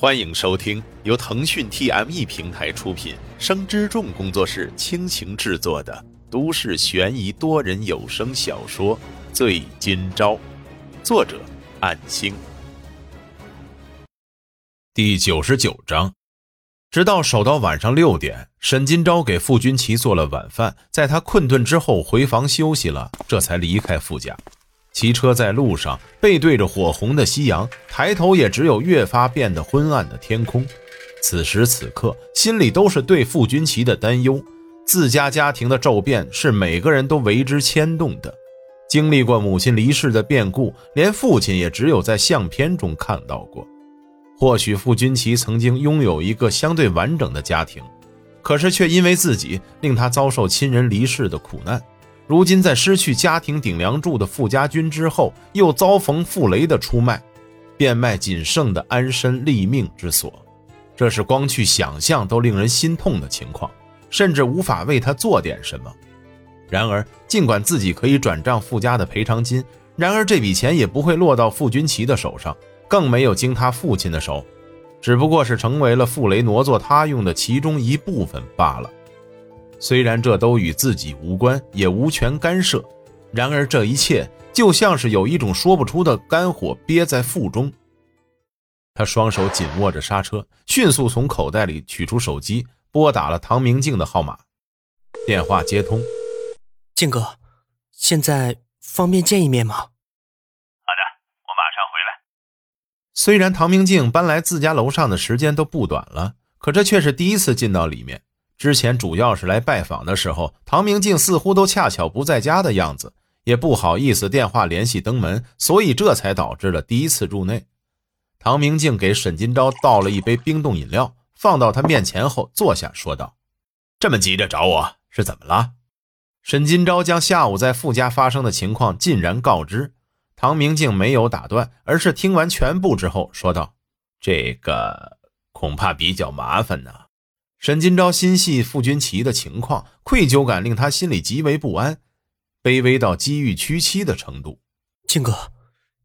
欢迎收听由腾讯 TME 平台出品、生之众工作室倾情制作的都市悬疑多人有声小说《醉今朝》，作者：暗星。第九十九章。直到守到晚上六点，沈今朝给傅君齐做了晚饭，在他困顿之后回房休息了，这才离开傅家。骑车在路上，背对着火红的夕阳，抬头也只有越发变得昏暗的天空。此时此刻，心里都是对傅君齐的担忧。自家家庭的骤变是每个人都为之牵动的。经历过母亲离世的变故，连父亲也只有在相片中看到过。或许傅君齐曾经拥有一个相对完整的家庭，可是却因为自己令他遭受亲人离世的苦难。如今在失去家庭顶梁柱的傅家军之后，又遭逢傅雷的出卖，变卖仅剩的安身立命之所，这是光去想象都令人心痛的情况，甚至无法为他做点什么。然而，尽管自己可以转账傅家的赔偿金，然而这笔钱也不会落到傅君齐的手上，更没有经他父亲的手，只不过是成为了傅雷挪作他用的其中一部分罢了。虽然这都与自己无关，也无权干涉，然而这一切就像是有一种说不出的肝火憋在腹中。他双手紧握着刹车，迅速从口袋里取出手机，拨打了唐明镜的号码。电话接通，静哥，现在方便见一面吗？好的，我马上回来。虽然唐明镜搬来自家楼上的时间都不短了，可这却是第一次进到里面。之前主要是来拜访的时候，唐明镜似乎都恰巧不在家的样子，也不好意思电话联系登门，所以这才导致了第一次入内。唐明镜给沈金钊倒了一杯冰冻饮料，放到他面前后坐下，说道：“这么急着找我是怎么了？”沈金钊将下午在傅家发生的情况尽然告知，唐明镜没有打断，而是听完全部之后说道：“这个恐怕比较麻烦呢。”沈金钊心系傅君齐的情况，愧疚感令他心里极为不安，卑微到机遇屈膝的程度。靖哥，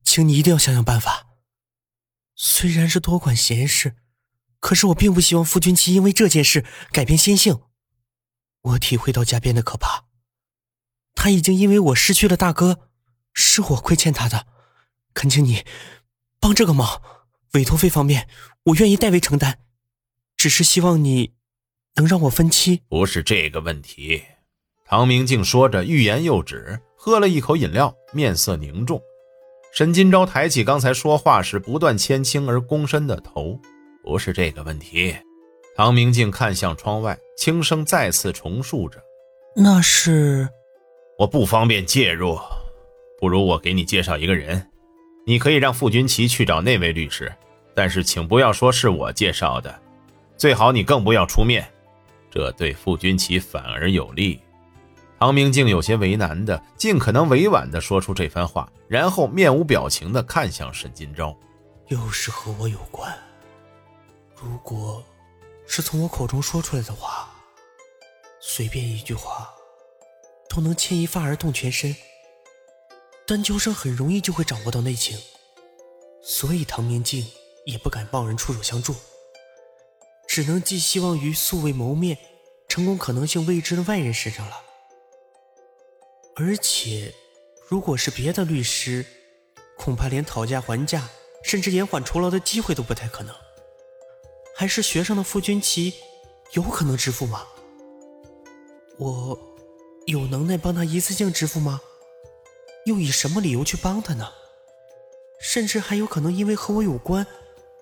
请你一定要想想办法。虽然是多管闲事，可是我并不希望傅君齐因为这件事改变心性。我体会到家变的可怕，他已经因为我失去了大哥，是我亏欠他的，恳请你帮这个忙。委托费方面，我愿意代为承担，只是希望你。能让我分期？不是这个问题。唐明镜说着，欲言又止，喝了一口饮料，面色凝重。沈金钊抬起刚才说话时不断牵轻而躬身的头，不是这个问题。唐明镜看向窗外，轻声再次重述着：“那是……我不方便介入，不如我给你介绍一个人，你可以让傅君齐去找那位律师，但是请不要说是我介绍的，最好你更不要出面。”这对傅君齐反而有利。唐明镜有些为难的，尽可能委婉的说出这番话，然后面无表情的看向沈金钊。又是和我有关。如果是从我口中说出来的话，随便一句话都能牵一发而动全身。丹秋生很容易就会掌握到内情，所以唐明镜也不敢贸然出手相助。只能寄希望于素未谋面、成功可能性未知的外人身上了。而且，如果是别的律师，恐怕连讨价还价，甚至延缓酬劳的机会都不太可能。还是学生的傅君齐，有可能支付吗？我有能耐帮他一次性支付吗？又以什么理由去帮他呢？甚至还有可能因为和我有关，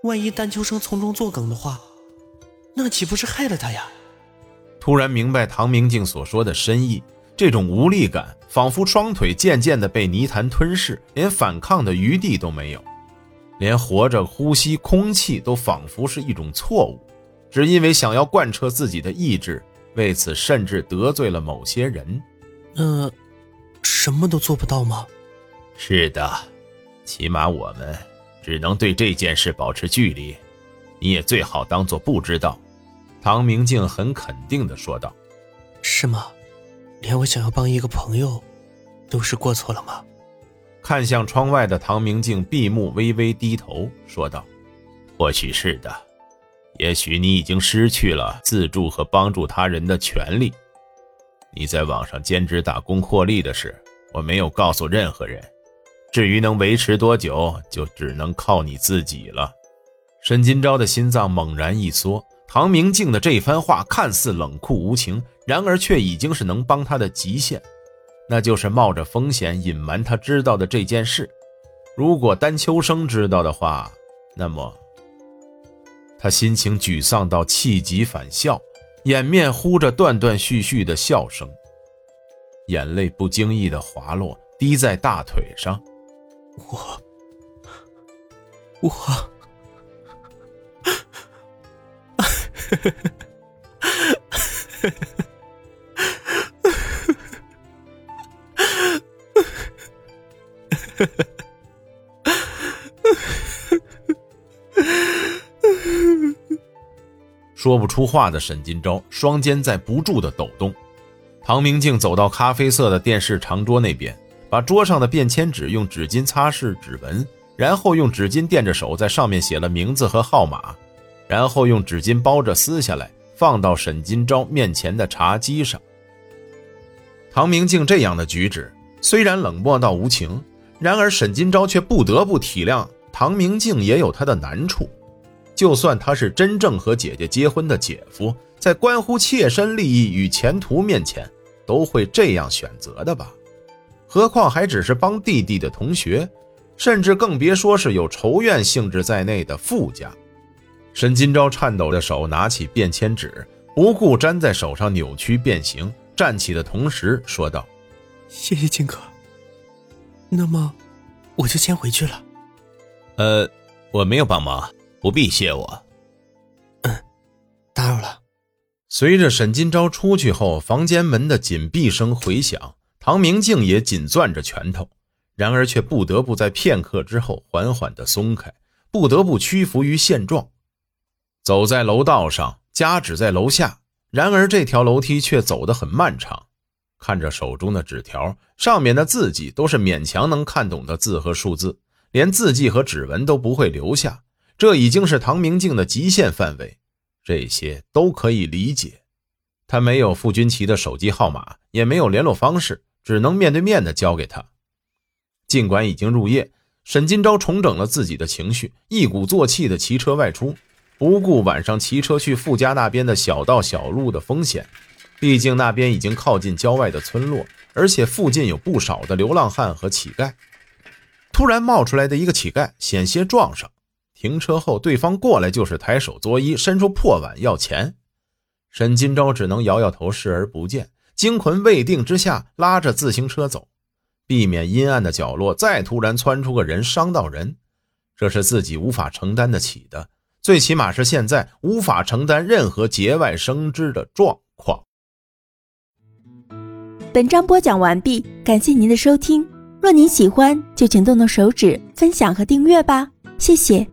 万一丹秋生从中作梗的话。那岂不是害了他呀？突然明白唐明镜所说的深意，这种无力感仿佛双腿渐渐的被泥潭吞噬，连反抗的余地都没有，连活着呼吸空气都仿佛是一种错误，只因为想要贯彻自己的意志，为此甚至得罪了某些人。那什么都做不到吗？是的，起码我们只能对这件事保持距离。你也最好当做不知道。”唐明镜很肯定的说道。“是吗？连我想要帮一个朋友，都是过错了吗？”看向窗外的唐明镜闭目微微低头说道：“或许是的，也许你已经失去了自助和帮助他人的权利。你在网上兼职打工获利的事，我没有告诉任何人。至于能维持多久，就只能靠你自己了。沈金钊的心脏猛然一缩，唐明镜的这番话看似冷酷无情，然而却已经是能帮他的极限，那就是冒着风险隐瞒他知道的这件事。如果丹秋生知道的话，那么他心情沮丧到气急反笑，掩面呼着断断续续的笑声，眼泪不经意的滑落，滴在大腿上。我，我，说不出话的沈金钊，双肩在不住的抖动。唐明镜走到咖啡色的电视长桌那边。把桌上的便签纸用纸巾擦拭指纹，然后用纸巾垫着手，在上面写了名字和号码，然后用纸巾包着撕下来，放到沈金钊面前的茶几上。唐明镜这样的举止虽然冷漠到无情，然而沈金钊却不得不体谅唐明镜也有他的难处。就算他是真正和姐姐结婚的姐夫，在关乎切身利益与前途面前，都会这样选择的吧。何况还只是帮弟弟的同学，甚至更别说是有仇怨性质在内的富家。沈金钊颤抖着手拿起便签纸，不顾粘在手上扭曲变形，站起的同时说道：“谢谢金哥。那么，我就先回去了。呃，我没有帮忙，不必谢我。嗯，打扰了。”随着沈金钊出去后，房间门的紧闭声回响。唐明镜也紧攥着拳头，然而却不得不在片刻之后缓缓地松开，不得不屈服于现状。走在楼道上，家只在楼下，然而这条楼梯却走得很漫长。看着手中的纸条，上面的字迹都是勉强能看懂的字和数字，连字迹和指纹都不会留下，这已经是唐明镜的极限范围。这些都可以理解，他没有傅君奇的手机号码，也没有联络方式。只能面对面的交给他。尽管已经入夜，沈金钊重整了自己的情绪，一鼓作气的骑车外出，不顾晚上骑车去傅家那边的小道小路的风险。毕竟那边已经靠近郊外的村落，而且附近有不少的流浪汉和乞丐。突然冒出来的一个乞丐险些撞上，停车后对方过来就是抬手作揖，伸出破碗要钱。沈金钊只能摇摇头，视而不见。惊魂未定之下，拉着自行车走，避免阴暗的角落再突然窜出个人伤到人，这是自己无法承担得起的，最起码是现在无法承担任何节外生枝的状况。本章播讲完毕，感谢您的收听。若您喜欢，就请动动手指分享和订阅吧，谢谢。